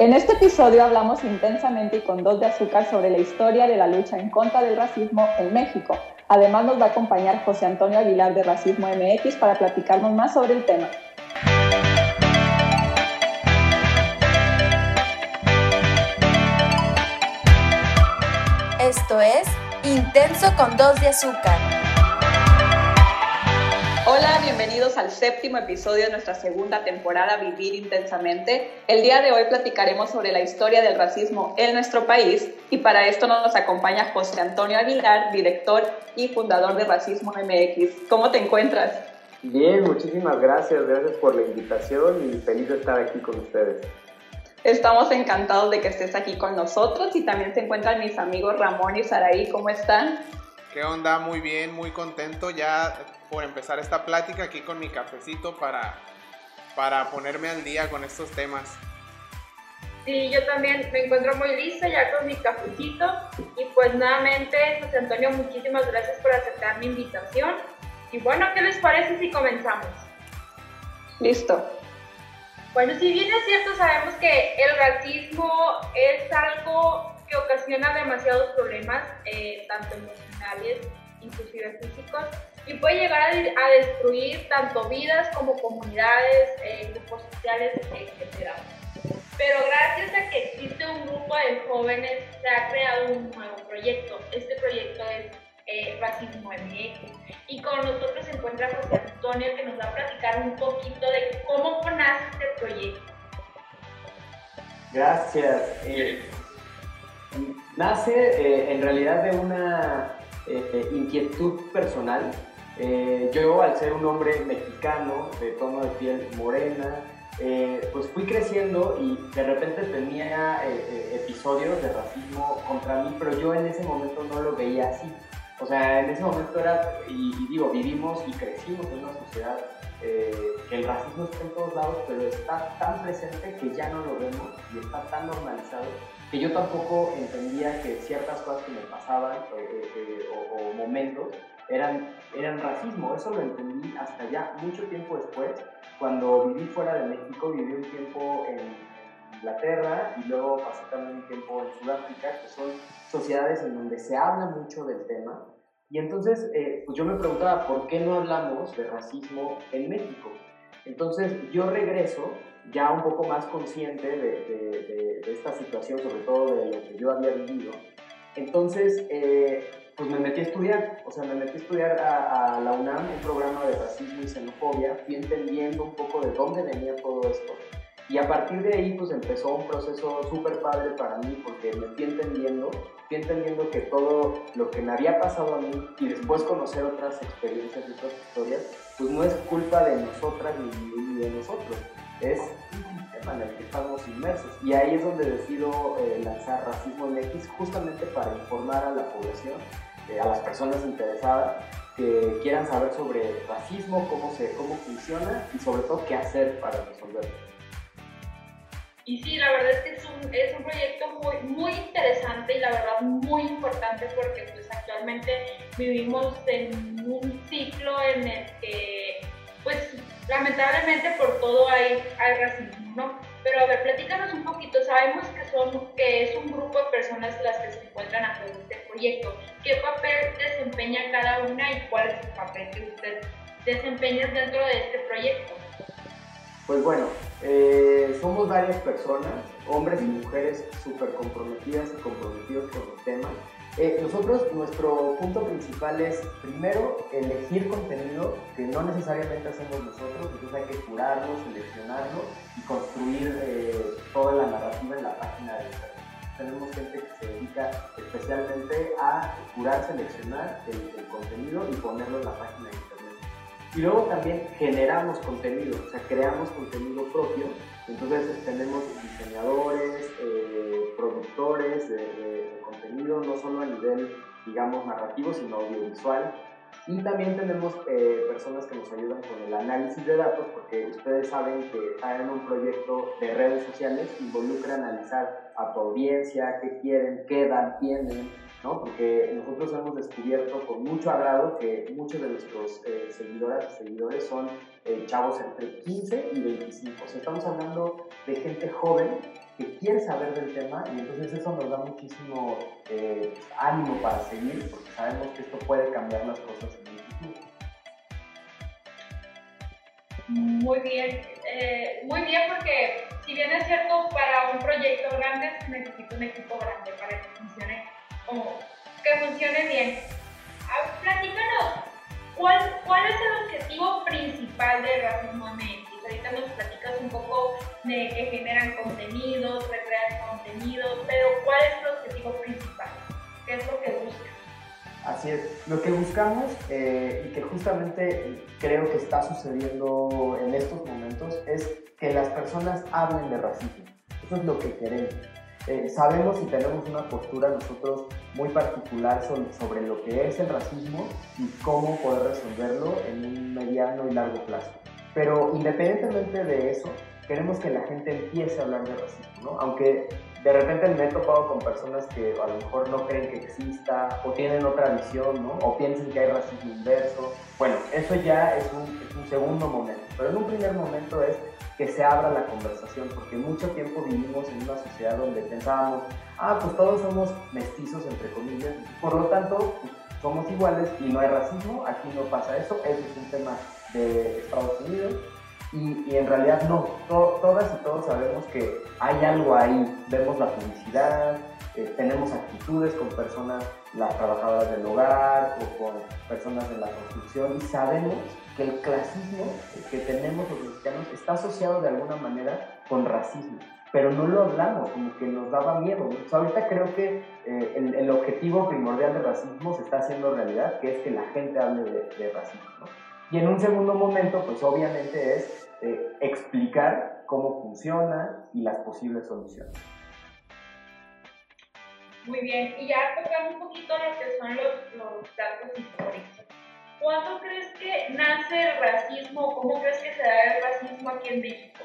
En este episodio hablamos intensamente y con dos de azúcar sobre la historia de la lucha en contra del racismo en México. Además nos va a acompañar José Antonio Aguilar de Racismo MX para platicarnos más sobre el tema. Esto es Intenso con dos de azúcar. Hola, bienvenidos al séptimo episodio de nuestra segunda temporada Vivir Intensamente. El día de hoy platicaremos sobre la historia del racismo en nuestro país y para esto nos acompaña José Antonio Aguilar, director y fundador de Racismo MX. ¿Cómo te encuentras? Bien, muchísimas gracias, gracias por la invitación y feliz de estar aquí con ustedes. Estamos encantados de que estés aquí con nosotros y también se encuentran mis amigos Ramón y Saraí. ¿Cómo están? ¿Qué onda? Muy bien, muy contento ya por empezar esta plática aquí con mi cafecito para, para ponerme al día con estos temas. Sí, yo también me encuentro muy lista ya con mi cafecito y pues nuevamente, José Antonio, muchísimas gracias por aceptar mi invitación. Y bueno, ¿qué les parece si comenzamos? Listo. Bueno, si bien es cierto, sabemos que el racismo es algo que ocasiona demasiados problemas, eh, tanto emocionales, inclusive físicos, y puede llegar a, destruir tanto vidas como comunidades, eh, grupos sociales, etc. Pero gracias a que existe un grupo de jóvenes, se ha creado un nuevo proyecto. Este proyecto es eh, Racismo MX. Y con nosotros se encuentra José Antonio, que nos va a platicar un poquito de cómo nace este proyecto. Gracias. Eh, nace en realidad de una inquietud personal eh, yo, al ser un hombre mexicano, de tono de piel morena, eh, pues fui creciendo y de repente tenía eh, episodios de racismo contra mí, pero yo en ese momento no lo veía así. O sea, en ese momento era, y, digo, vivimos y crecimos en una sociedad que el racismo está en todos lados, pero está tan presente que ya no lo vemos y está tan normalizado que yo tampoco entendía que ciertas cosas que me pasaban o, o momentos eran, eran racismo. Eso lo entendí hasta ya mucho tiempo después, cuando viví fuera de México, viví un tiempo en Inglaterra y luego pasé también un tiempo en Sudáfrica, que son sociedades en donde se habla mucho del tema. Y entonces, eh, pues yo me preguntaba, ¿por qué no hablamos de racismo en México? Entonces, yo regreso ya un poco más consciente de, de, de, esta situación, sobre todo de lo que yo había vivido. Entonces, eh, pues me metí a estudiar, o sea, me metí a estudiar a, la UNAM, un programa de racismo y xenofobia, fui entendiendo un poco de dónde venía todo esto. Y a partir de ahí, pues empezó un proceso súper padre para mí, porque me fui entendiendo, fui entendiendo que todo lo que me había pasado a mí y después conocer otras experiencias y otras historias, pues no es culpa de nosotras ni, de nosotros, es un tema en el que estamos inmersos. Y ahí es donde decido eh, lanzar Racismo MX, justamente para informar a la población a las personas interesadas que quieran saber sobre racismo, cómo, se, cómo funciona y sobre todo qué hacer para resolverlo. Y sí, la verdad es que es un, es un proyecto muy, muy interesante y la verdad muy importante porque pues actualmente vivimos en un ciclo en el que pues lamentablemente por todo hay, hay racismo, ¿no? Pero a ver, platícanos un poquito, sabemos que, son, que es un grupo de personas las que se encuentran a este proyecto. ¿Qué papel desempeña cada una y cuál es el papel que usted desempeña dentro de este proyecto? Pues bueno, eh, somos varias personas, hombres y mujeres súper comprometidas y comprometidos con el tema eh, nosotros, nuestro punto principal es, primero, elegir contenido que no necesariamente hacemos nosotros, entonces hay que curarlo, seleccionarlo y construir eh, toda la narrativa en la página de internet. Tenemos gente que se dedica especialmente a curar, seleccionar el, contenido y ponerlo en la página de internet. Y luego también generamos contenido, o sea, creamos contenido propio. Entonces tenemos diseñadores, eh, productores de contenido, no solo a nivel, digamos, narrativo, sino audiovisual. Y también tenemos eh, personas que nos ayudan con el análisis de datos, porque ustedes saben que en un proyecto de redes sociales involucra analizar a tu audiencia, qué quieren, qué edad tienen, ¿no? Porque nosotros hemos descubierto con mucho agrado que muchos de nuestros eh, seguidoras y seguidores son eh, chavos entre 15 y 25. O sea, estamos hablando de gente joven que quiere saber del tema y entonces eso nos da muchísimo eh, ánimo para seguir porque sabemos que esto puede cambiar las cosas en el futuro. Muy bien, muy bien porque si bien es cierto para un proyecto grande se necesita un equipo grande para que funcione como que funcione bien. Platícanos, ¿cuál, ¿cuál es el objetivo principal de Racismo MX? Ahorita nos platicas un poco de que generan contenidos, recrean contenidos, pero ¿cuál es el objetivo principal? ¿Qué es lo que buscan? Así es, lo que buscamos eh, y que justamente creo que está sucediendo en estos momentos es que las personas hablen de racismo. Eso es lo que queremos. Eh, sabemos y tenemos una postura nosotros muy particular sobre, lo que es el racismo y cómo poder resolverlo en un mediano y largo plazo. Pero independientemente de eso, queremos que la gente empiece a hablar de racismo, ¿no? Aunque de repente me he topado con personas que a lo mejor no creen que exista o tienen otra visión, ¿no? O piensan que hay racismo inverso. Bueno, eso ya es un, es un segundo momento. Pero en un primer momento es que se abra la conversación, porque mucho tiempo vivimos en una sociedad donde pensábamos, ah, pues todos somos mestizos, entre comillas, por lo tanto, somos iguales y no hay racismo, aquí no pasa eso, eso es un tema de Estados Unidos, y, en realidad no, todas y todos sabemos que hay algo ahí, vemos la publicidad, eh, tenemos actitudes con personas, las trabajadoras del hogar o con personas de la construcción y sabemos que el clasismo que tenemos los mexicanos está asociado de alguna manera con racismo, pero no lo hablamos, como que nos daba miedo. ahorita creo que eh, el, objetivo primordial del racismo se está haciendo realidad, que es que la gente hable de, racismo. Y en un segundo momento, pues obviamente es eh, explicar cómo funciona y las posibles soluciones. Muy bien, y ya tocamos un poquito lo que son los, los datos históricos. ¿Cuándo crees que nace el racismo? ¿Cómo crees que se da el racismo aquí en México?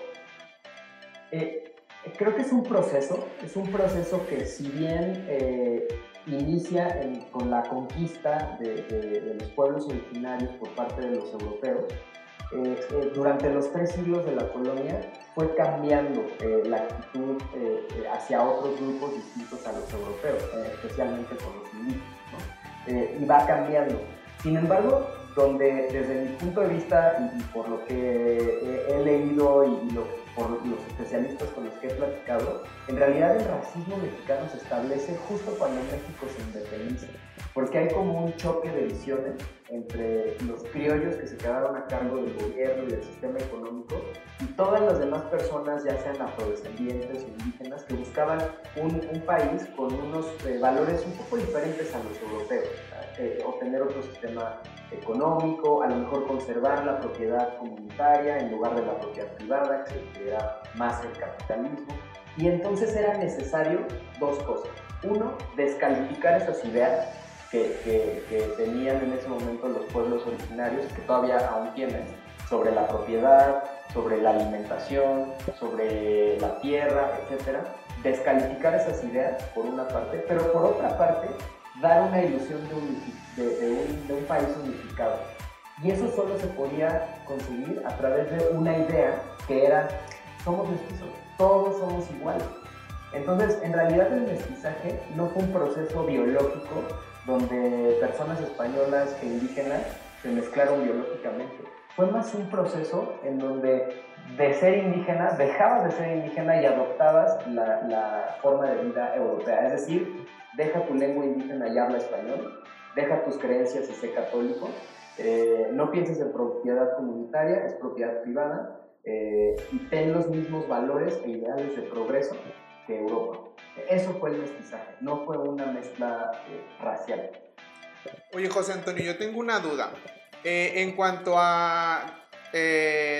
Eh, creo que es un proceso, es un proceso que si bien eh, inicia con la conquista de, los pueblos originarios por parte de los europeos, eh, durante los tres siglos de la colonia fue cambiando la actitud hacia otros grupos distintos a los europeos, especialmente por los indígenas, y va cambiando. Sin embargo, donde desde mi punto de vista y, por lo que he, leído y, por los especialistas con los que he platicado, en realidad el racismo mexicano se establece justo cuando México se independiza, porque hay como un choque de visiones entre los criollos que se quedaron a cargo del gobierno y del sistema económico y todas las demás personas, ya sean afrodescendientes o indígenas, que buscaban un, país con unos eh, valores un poco diferentes a los europeos, eh, obtener otro sistema económico, a lo mejor conservar la propiedad comunitaria en lugar de la propiedad privada, que era más el capitalismo. Y entonces era necesario dos cosas. Uno, descalificar esas ideas que, que, tenían en ese momento los pueblos originarios, que todavía aún tienen, sobre la propiedad, sobre la alimentación, sobre la tierra, etc. Descalificar esas ideas, por una parte, pero por otra parte, dar una ilusión de un de, un, país unificado. Y eso solo se podía conseguir a través de una idea que era, somos mestizos, todos somos iguales. Entonces, en realidad el mestizaje no fue un proceso biológico donde personas españolas e indígenas se mezclaron biológicamente. Fue más un proceso en donde de ser indígena, dejabas de ser indígena y adoptabas la, la forma de vida europea. Es decir, deja tu lengua indígena y habla español deja tus creencias y sé católico, eh, no pienses en propiedad comunitaria, es propiedad privada, eh, y ten los mismos valores e ideales de progreso que Europa. Eso fue el mestizaje, no fue una mezcla eh, racial. Oye, José Antonio, yo tengo una duda. en cuanto a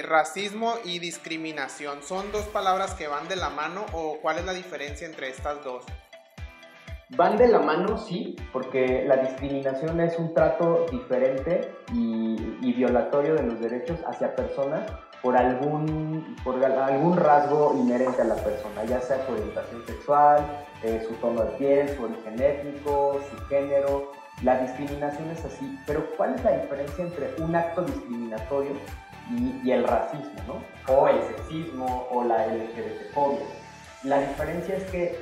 racismo y discriminación, ¿son dos palabras que van de la mano o cuál es la diferencia entre estas dos? Van de la mano, sí, porque la discriminación es un trato diferente y, violatorio de los derechos hacia personas por algún, por algún rasgo inherente a la persona, ya sea su orientación sexual, eh, su tono de piel, su origen étnico, su género. La discriminación es así, pero ¿cuál es la diferencia entre un acto discriminatorio y, el racismo, ¿no? o el sexismo o la LGBTfobia? La diferencia es que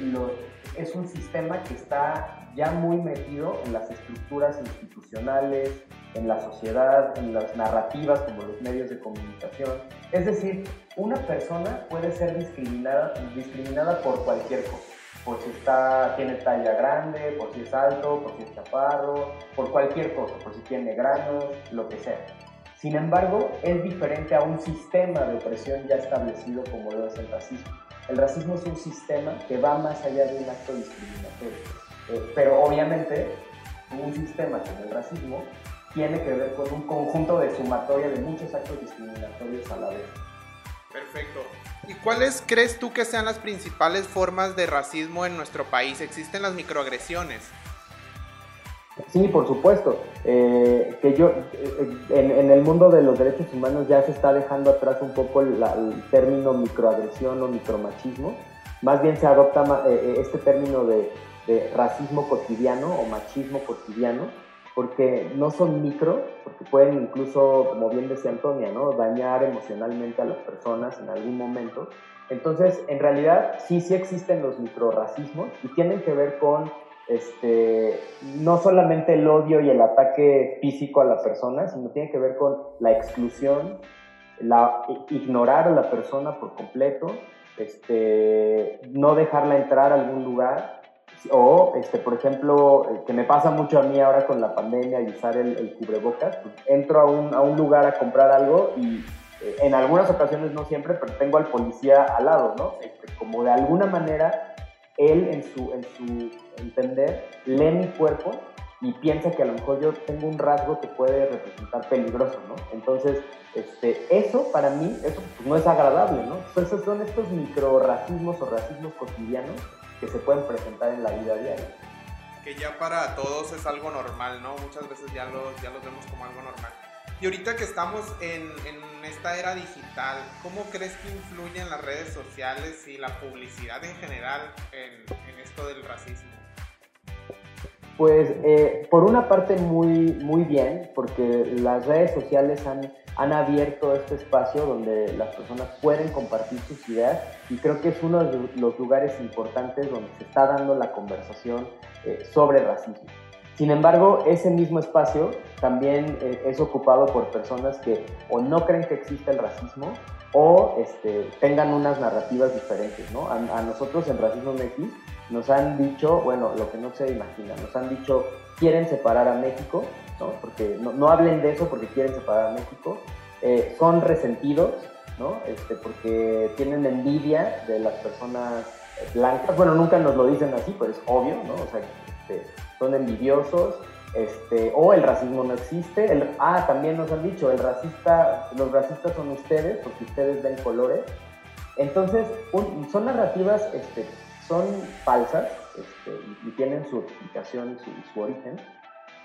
es un sistema que está ya muy metido en las estructuras institucionales, en la sociedad, en las narrativas como los medios de comunicación. Es decir, una persona puede ser discriminada, discriminada por cualquier cosa, por si está, tiene talla grande, por si es alto, por si es chaparro, por cualquier cosa, por si tiene granos, lo que sea. Sin embargo, es diferente a un sistema de opresión ya establecido como lo es el racismo. El racismo es un sistema que va más allá de un acto discriminatorio eh, pero obviamente un sistema como el racismo tiene que ver con un conjunto de sumatoria de muchos actos discriminatorios a la vez. Perfecto. ¿Y cuáles crees tú que sean las principales formas de racismo en nuestro país? ¿Existen las microagresiones? Sí, por supuesto. Eh, que yo, eh, en, el mundo de los derechos humanos ya se está dejando atrás un poco el término microagresión o micromachismo. Más bien se adopta este término de de racismo cotidiano o machismo cotidiano, porque no son micro, porque pueden incluso, como bien decía Antonia, ¿no? dañar emocionalmente a las personas en algún momento. Entonces, en realidad, sí, sí existen los microracismos y tienen que ver con este, no solamente el odio y el ataque físico a la persona, sino tiene que ver con la exclusión, la, ignorar a la persona por completo, este, no dejarla entrar a algún lugar o, este, por ejemplo, eh, que me pasa mucho a mí ahora con la pandemia y usar el, cubrebocas, pues, entro a un, lugar a comprar algo y eh, en algunas ocasiones, no siempre, pero tengo al policía al lado, ¿no? Como de alguna manera él en su, en su entender lee mi cuerpo y piensa que a lo mejor yo tengo un rasgo que puede representar peligroso, ¿no? Entonces, este, eso para mí, eso pues, no es agradable, ¿no? Entonces son estos micro racismos o racismos cotidianos que se pueden presentar en la vida diaria. Que ya para todos es algo normal, ¿no? Muchas veces ya los, ya los vemos como algo normal. Y ahorita que estamos en, esta era digital, ¿cómo crees que influyen las redes sociales y la publicidad en general en, en esto del racismo? Pues eh, por una parte muy, muy bien, porque las redes sociales han, han abierto este espacio donde las personas pueden compartir sus ideas y creo que es uno de los lugares importantes donde se está dando la conversación eh, sobre racismo. Sin embargo, ese mismo espacio también eh, es ocupado por personas que o no creen que exista el racismo o este, tengan unas narrativas diferentes. ¿no? A, nosotros en Racismo MX nos han dicho, bueno, lo que no se imagina, nos han dicho, quieren separar a México, ¿no? Porque no, hablen de eso porque quieren separar a México, eh, son resentidos, ¿no? Este, porque tienen envidia de las personas blancas, bueno, nunca nos lo dicen así, pero es obvio, ¿no? O sea, este, son envidiosos, este, o el racismo no existe, el, ah, también nos han dicho, el racista, los racistas son ustedes, porque ustedes ven colores, entonces, son narrativas este, son falsas este, y tienen su explicación y su, origen,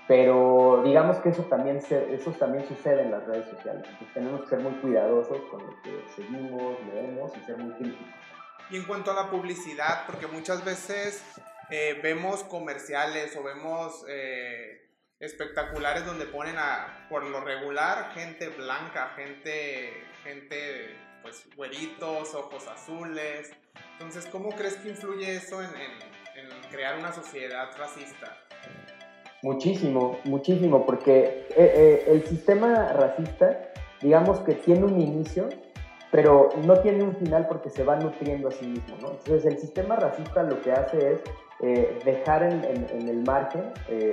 pero digamos que eso también, eso también sucede en las redes sociales. Entonces tenemos que ser muy cuidadosos con lo que seguimos, leemos y ser muy críticos. Y en cuanto a la publicidad, porque muchas veces eh, vemos comerciales o vemos eh, espectaculares donde ponen a, por lo regular, gente blanca, gente, gente pues güeritos, ojos azules, entonces, ¿cómo crees que influye eso en, crear una sociedad racista? Muchísimo, muchísimo, porque eh, eh, el sistema racista, digamos que tiene un inicio, pero no tiene un final porque se va nutriendo a sí mismo, ¿no? Entonces, el sistema racista lo que hace es eh, dejar en, el margen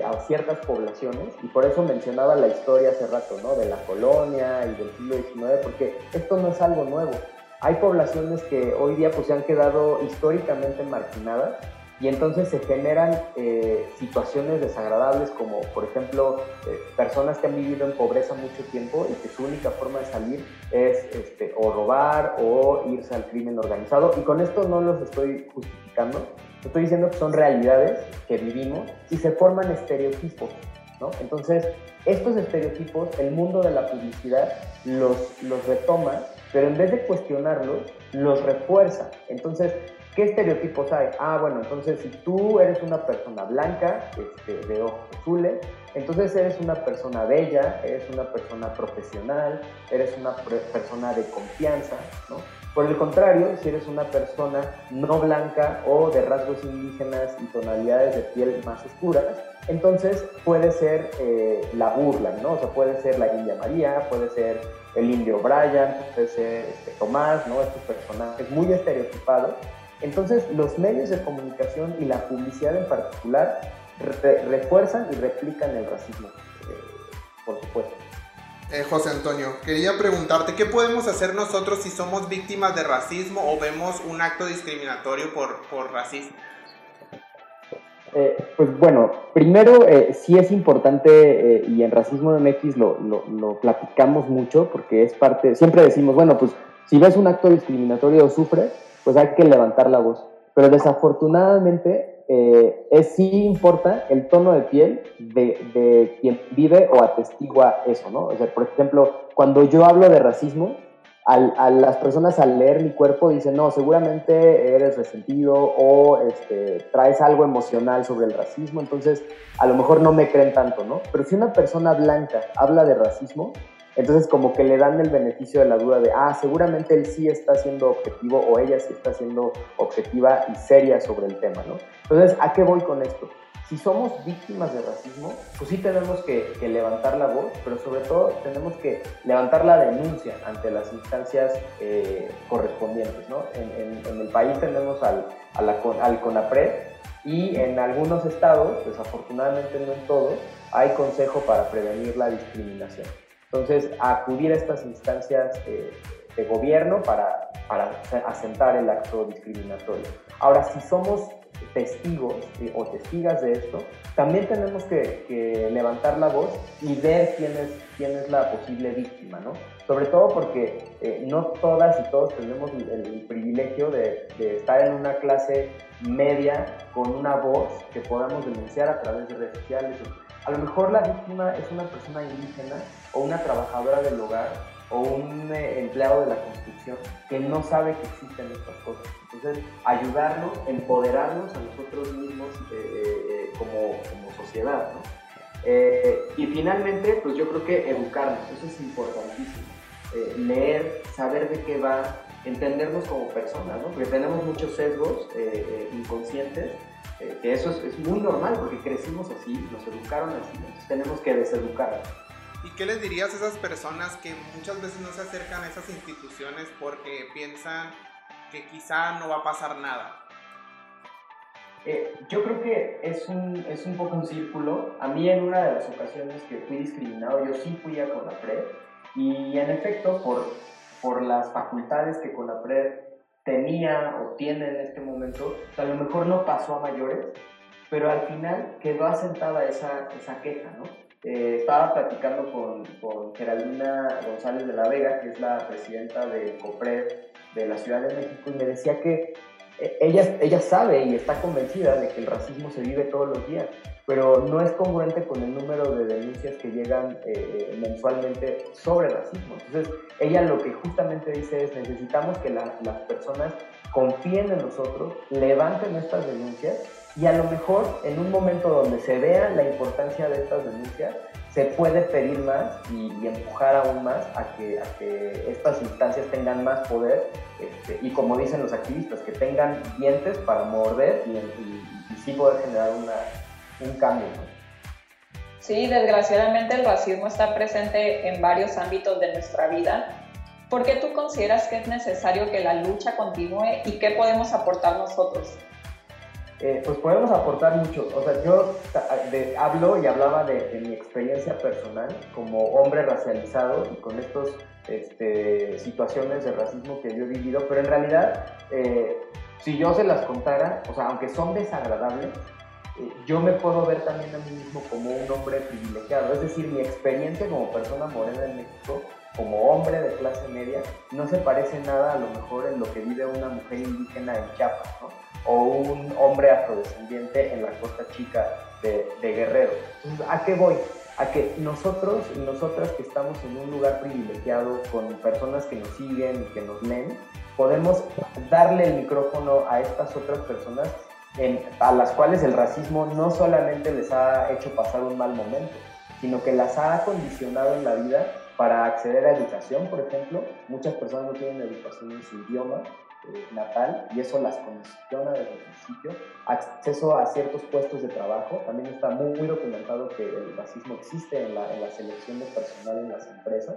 a ciertas poblaciones, y por eso mencionaba la historia hace rato, ¿no? De la colonia y del siglo XIX, porque esto no es algo nuevo hay poblaciones que hoy día pues se han quedado históricamente marginadas y entonces se generan eh, situaciones desagradables como por ejemplo eh, personas que han vivido en pobreza mucho tiempo y que su única forma de salir es este, o robar o irse al crimen organizado y con esto no los estoy justificando, estoy diciendo que son realidades que vivimos y se forman estereotipos. ¿no? Entonces, estos estereotipos, el mundo de la publicidad los, los retoma pero en vez de cuestionarlos, los refuerza. Entonces, ¿qué estereotipos hay? Ah, bueno, entonces si tú eres una persona blanca, este, de ojos azules, entonces eres una persona bella, eres una persona profesional, eres una persona de confianza, ¿no? Por el contrario, si eres una persona no blanca o de rasgos indígenas y tonalidades de piel más oscuras, entonces puede ser eh, la burla, ¿no? O sea, puede ser la India María, puede ser el indio Brian, puede ser este, Tomás, ¿no? Estos personajes muy estereotipados. Entonces, los medios de comunicación y la publicidad en particular refuerzan y replican el racismo, eh, por supuesto. Eh, José Antonio, quería preguntarte, ¿qué podemos hacer nosotros si somos víctimas de racismo o vemos un acto discriminatorio por, por racismo? Eh, pues bueno, primero eh, sí es importante y en Racismo MX lo, lo, lo, platicamos mucho porque es parte, siempre decimos, bueno, pues si ves un acto discriminatorio o sufres, pues hay que levantar la voz. Pero desafortunadamente es, sí importa el tono de piel de, de quien vive o atestigua eso, ¿no? O sea, por ejemplo, cuando yo hablo de racismo, a las personas al leer mi cuerpo dicen, no, seguramente eres resentido o este, traes algo emocional sobre el racismo, entonces a lo mejor no me creen tanto, ¿no? Pero si una persona blanca habla de racismo, entonces como que le dan el beneficio de la duda de, ah, seguramente él sí está siendo objetivo o ella sí está siendo objetiva y seria sobre el tema, ¿no? Entonces, ¿a qué voy con esto? si somos víctimas de racismo, pues sí tenemos que, levantar la voz, pero sobre todo tenemos que levantar la denuncia ante las instancias eh, correspondientes. ¿no? En, el país tenemos al, al CONAPRED y en algunos estados, desafortunadamente no en todos, hay consejo para prevenir la discriminación. Entonces, acudir a estas instancias de gobierno para, para asentar el acto discriminatorio. Ahora, si somos testigos o testigas de esto, también tenemos que, levantar la voz y ver quién es, quién es la posible víctima, ¿no? Sobre todo porque eh, no todas y todos tenemos el, privilegio de, estar en una clase media con una voz que podamos denunciar a través de redes sociales. A lo mejor la víctima es una persona indígena o una trabajadora del hogar o un eh, empleado de la construcción que no sabe que existen estas cosas. Entonces, ayudarnos, empoderarnos a nosotros mismos eh, eh, como, como, sociedad. y finalmente, pues yo creo que educarnos, eso es importantísimo. leer, saber de qué va, entendernos como personas, porque tenemos muchos sesgos inconscientes que eso es, es, muy normal porque crecimos así, nos educaron así, entonces tenemos que deseducarnos. ¿Y qué les dirías a esas personas que muchas veces no se acercan a esas instituciones porque piensan que quizá no va a pasar nada? Eh, yo creo que es un, es un poco un círculo. A mí en una de las ocasiones que fui discriminado, yo sí fui a CONAPRED y en efecto por, por las facultades que CONAPRED tenía o tiene en este momento, a lo mejor no pasó a mayores, pero al final quedó asentada esa, esa queja, ¿no? Eh, estaba platicando con, con, Geraldina González de la Vega, que es la presidenta de COPRED de la Ciudad de México, y me decía que eh, ella, ella sabe y está convencida de que el racismo se vive todos los días, pero no es congruente con el número de denuncias que llegan eh, mensualmente sobre racismo. Entonces, ella lo que justamente dice es, necesitamos que las personas confíen en nosotros, levanten estas denuncias y a lo mejor en un momento donde se vea la importancia de estas denuncias, se puede pedir más y, empujar aún más a que, estas instancias tengan más poder este, y como dicen los activistas, que tengan dientes para morder y, sí poder generar un cambio. Sí, desgraciadamente el racismo está presente en varios ámbitos de nuestra vida. ¿Por qué tú consideras que es necesario que la lucha continúe y qué podemos aportar nosotros? Eh, pues podemos aportar mucho. O sea, yo hablo y hablaba de, mi experiencia personal como hombre racializado y con estas este, situaciones de racismo que yo he vivido, pero en realidad, eh, si yo se las contara, o sea, aunque son desagradables, eh, yo me puedo ver también a mí mismo como un hombre privilegiado. Es decir, mi experiencia como persona morena en México, como hombre de clase media, no se parece nada a lo mejor en lo que vive una mujer indígena en Chiapas, ¿no? O un hombre afrodescendiente en la costa chica de, Guerrero. ¿a qué voy? a que nosotros nosotras que estamos en un lugar privilegiado con personas que nos siguen y que nos leen, podemos darle el micrófono a estas otras personas a las cuales el racismo no solamente les ha hecho pasar un mal momento, sino que las ha condicionado en la vida para acceder a educación, por ejemplo. Muchas personas no tienen educación en su idioma eh, natal y eso las condiciona desde el principio. Acceso a ciertos puestos de trabajo. También está muy, muy documentado que el racismo existe en la, en la selección de personal en las empresas.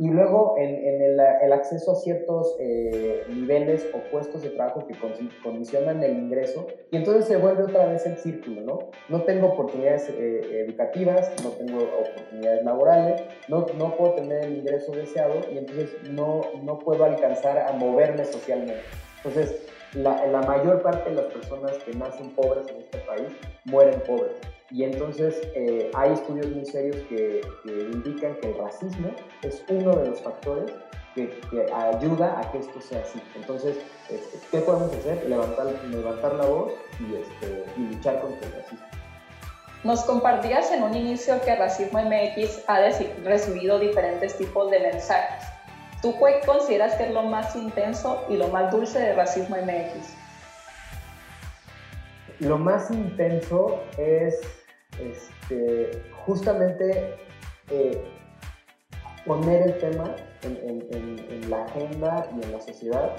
Y luego en, el, el, acceso a ciertos eh, niveles o puestos de trabajo que condicionan el ingreso. Y entonces se vuelve otra vez el círculo, ¿no? No tengo oportunidades eh, educativas, no tengo oportunidades laborales, no, no puedo tener el ingreso deseado y entonces no, no puedo alcanzar a moverme socialmente. Entonces, la, la mayor parte de las personas que nacen pobres en este país mueren pobres. Y entonces eh, hay estudios muy serios que, indican que el racismo es uno de los factores que, ayuda a que esto sea así. Entonces, este, ¿qué podemos hacer? Levantar, levantar la voz y, este, y luchar contra el racismo. Nos compartías en un inicio que Racismo MX ha recibido diferentes tipos de mensajes. ¿Tú cuál consideras que es lo más intenso y lo más dulce de Racismo MX? Lo más intenso es este, justamente eh, poner el tema en, la agenda y en la sociedad.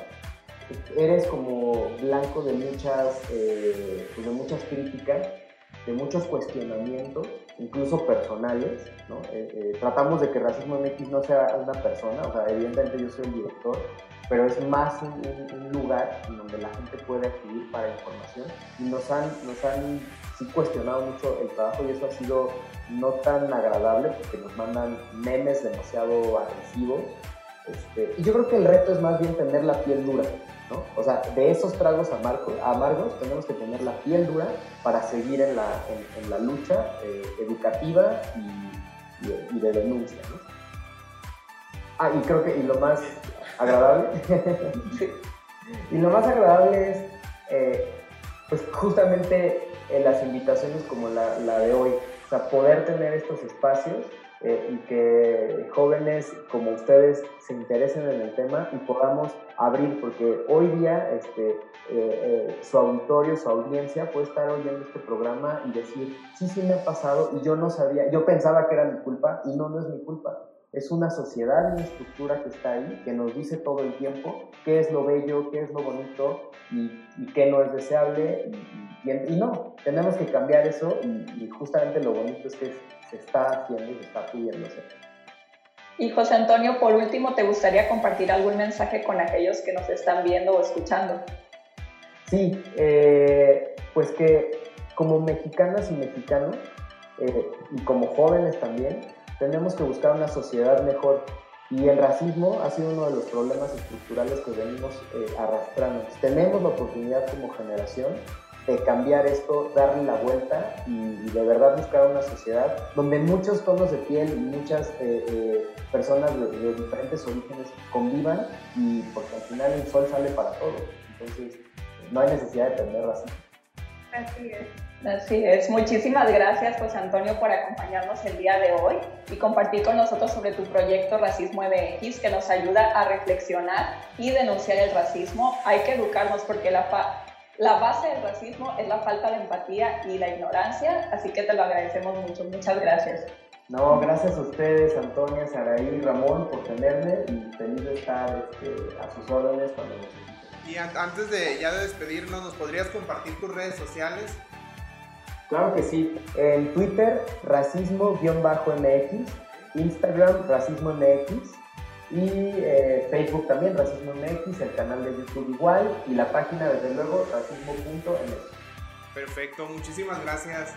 Eres como blanco de muchas, eh, pues de muchas críticas, de muchos cuestionamientos, incluso personales. Eh, tratamos de que Racismo MX no sea una persona, o sea, evidentemente yo soy el director, pero es más un, lugar en donde la gente puede acudir para información y nos han, nos han sí cuestionado mucho el trabajo y eso ha sido no tan agradable porque nos mandan memes demasiado agresivos. Este, y yo creo que el reto es más bien tener la piel dura, O sea, de esos tragos amargos, tenemos que tener la piel dura para seguir en la, en, la lucha eh, educativa y, de denuncia, ¿no? Ah, y creo que y lo más agradable, y lo más agradable es, eh, pues justamente en las invitaciones como la, la, de hoy, o sea, poder tener estos espacios eh, y que jóvenes como ustedes se interesen en el tema y podamos abrir, porque hoy día este, eh, eh, su auditorio, su audiencia puede estar oyendo este programa y decir, sí, sí me ha pasado y yo no sabía, yo pensaba que era mi culpa y no, no es mi culpa. Es una sociedad, una estructura que está ahí, que nos dice todo el tiempo qué es lo bello, qué es lo bonito y, y qué no es deseable. Y, y, no, tenemos que cambiar eso y, justamente lo bonito es que se está haciendo y se está pudiendo hacer. Y José Antonio, por último, ¿te gustaría compartir algún mensaje con aquellos que nos están viendo o escuchando? Sí, eh, pues que como mexicanas y mexicanos, eh, y como jóvenes también, tenemos que buscar una sociedad mejor. Y el racismo ha sido uno de los problemas estructurales que venimos eh, arrastrando. Tenemos la oportunidad como generación de cambiar esto, darle la vuelta y, de verdad buscar una sociedad donde muchos tonos de piel y muchas eh, eh, personas de, diferentes orígenes convivan y porque al final el sol sale para todos. Entonces no hay necesidad de tener racismo. Así es. Así es. Muchísimas gracias, José Antonio, por acompañarnos el día de hoy y compartir con nosotros sobre tu proyecto Racismo MX, que nos ayuda a reflexionar y denunciar el racismo. Hay que educarnos porque la, la base del racismo es la falta de empatía y la ignorancia, así que te lo agradecemos mucho. Muchas gracias. No, gracias a ustedes, Antonia, Saraí y Ramón, por tenerme y feliz de estar este, a sus órdenes cuando necesiten. Y antes de ya de despedirnos, ¿nos podrías compartir tus redes sociales? Claro que sí. En Twitter, racismo-mx, Instagram, racismo mx y eh, Facebook también, racismo mx, el canal de YouTube igual y la página, desde luego, racismo.mx. Perfecto, muchísimas gracias.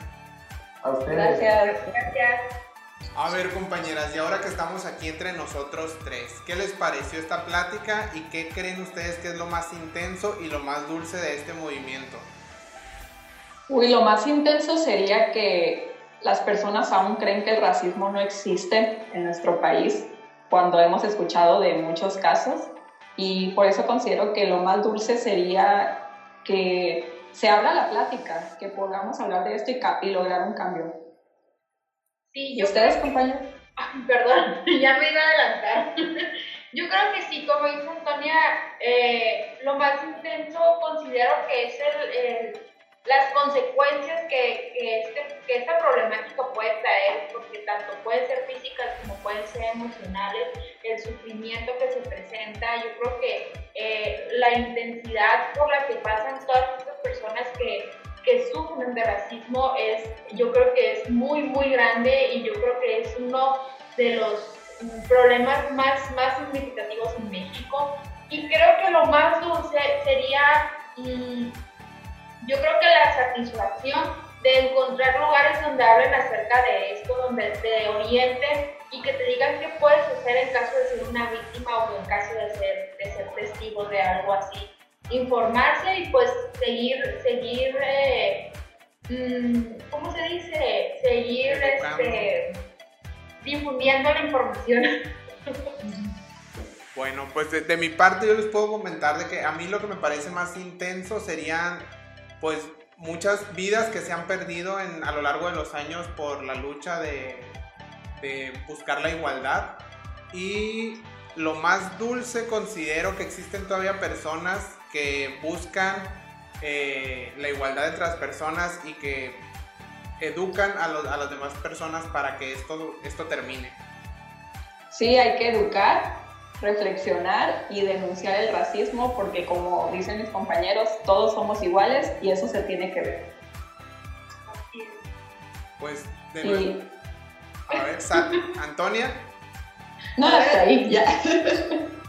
A ustedes. Gracias. Gracias. A ver, compañeras, y ahora que estamos aquí entre nosotros tres, ¿qué les pareció esta plática y qué creen ustedes que es lo más intenso y lo más dulce de este movimiento? Uy, lo más intenso sería que las personas aún creen que el racismo no existe en nuestro país, cuando hemos escuchado de muchos casos. Y por eso considero que lo más dulce sería que se abra la plática, que podamos hablar de esto y, y lograr un cambio. Sí, ¿Y yo ustedes, compañeros? Perdón, ya me iba a adelantar. Yo creo que sí, como dice Antonia, eh, lo más intenso considero que es el, el- las consecuencias que, que, este, que esta problemática puede traer, porque tanto pueden ser físicas como pueden ser emocionales, el sufrimiento que se presenta. Yo creo que eh, la intensidad por la que pasan sufren de racismo es, yo creo que es muy, muy grande y yo creo que es uno de los problemas más, más significativos en México. Y creo que lo más dulce sería, mm, yo creo que la satisfacción de encontrar lugares donde hablen acerca de esto, donde te orienten y que te digan qué puedes hacer en caso de ser una víctima o en caso de ser, de ser testigo de algo así. Informarse y pues seguir, seguir, eh, ¿cómo se dice? Seguir este, difundiendo la información. Bueno, pues de, de mi parte yo les puedo comentar de que a mí lo que me parece más intenso serían pues muchas vidas que se han perdido en, a lo largo de los años por la lucha de, de buscar la igualdad y lo más dulce considero que existen todavía personas que buscan eh, la igualdad entre las personas y que educan a, los- a las demás personas para que esto, esto termine. Sí, hay que educar, reflexionar y denunciar el racismo porque como dicen mis compañeros, todos somos iguales y eso se tiene que ver. Pues de nuevo. A ver, Sa- Antonia, no, hasta ahí, ya.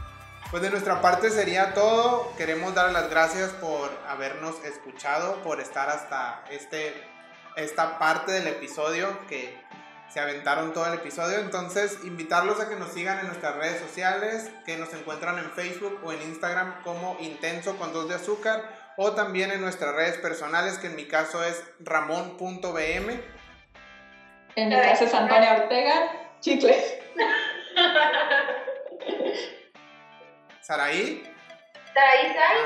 pues de nuestra parte sería todo. Queremos dar las gracias por habernos escuchado, por estar hasta este, esta parte del episodio que se aventaron todo el episodio. Entonces, invitarlos a que nos sigan en nuestras redes sociales, que nos encuentran en Facebook o en Instagram como Intenso con dos de azúcar, o también en nuestras redes personales, que en mi caso es ramón.bm. En mi caso es Antonia Ortega, chicle. Saraí. Saraí Sai,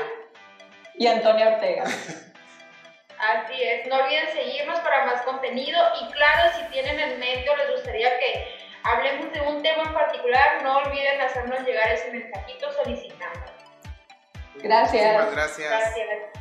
Y Antonia Ortega. Así es, no olviden seguirnos para más contenido y claro, si tienen en mente o les gustaría que hablemos de un tema en particular, no olviden hacernos llegar ese mensajito solicitando. Gracias. Muchísimas gracias. Gracias.